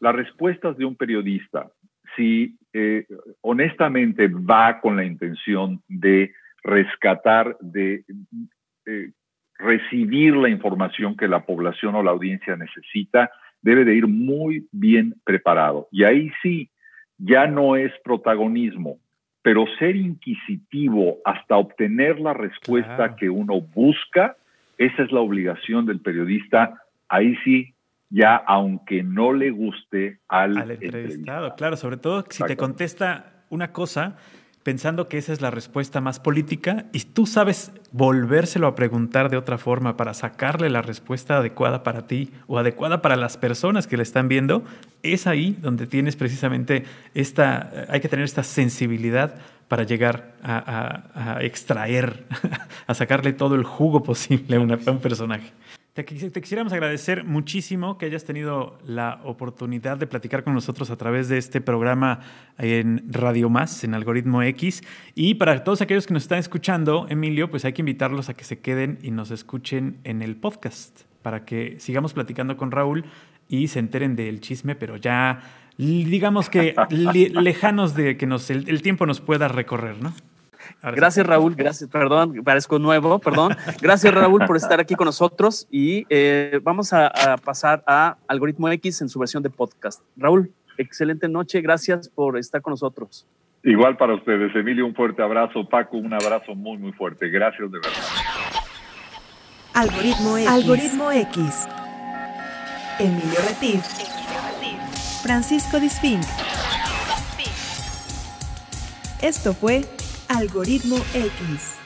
Las respuestas de un periodista, si eh, honestamente va con la intención de rescatar, de eh, recibir la información que la población o la audiencia necesita, debe de ir muy bien preparado. Y ahí sí, ya no es protagonismo, pero ser inquisitivo hasta obtener la respuesta que uno busca, esa es la obligación del periodista. Ahí sí, ya aunque no le guste al, entrevistado. Claro, sobre todo si te contesta una cosa pensando que esa es la respuesta más política y tú sabes volvérselo a preguntar de otra forma para sacarle la respuesta adecuada para ti o adecuada para las personas que le están viendo, es ahí donde tienes precisamente esta, hay que tener esta sensibilidad para llegar a, extraer, a sacarle todo el jugo posible a un personaje. Te, quisiéramos agradecer muchísimo que hayas tenido la oportunidad de platicar con nosotros a través de este programa en Radio Más, en Algoritmo X. Y para todos aquellos que nos están escuchando, Emilio, pues hay que invitarlos a que se queden y nos escuchen en el podcast para que sigamos platicando con Raúl y se enteren del chisme, pero ya digamos que lejanos de que nos, el tiempo nos pueda recorrer, ¿no? Gracias, Raúl. Gracias, perdón, parezco nuevo, perdón. Gracias, Raúl, por estar aquí con nosotros. Y eh, vamos a, pasar a Algoritmo X en su versión de podcast. Raúl, excelente noche. Gracias por estar con nosotros. Igual para ustedes, Emilio, un fuerte abrazo. Paco, un abrazo muy, muy fuerte. Gracias de verdad. Algoritmo X. Algoritmo X. Emilio Retif. Francisco Disfink. Esto fue. Algoritmo X.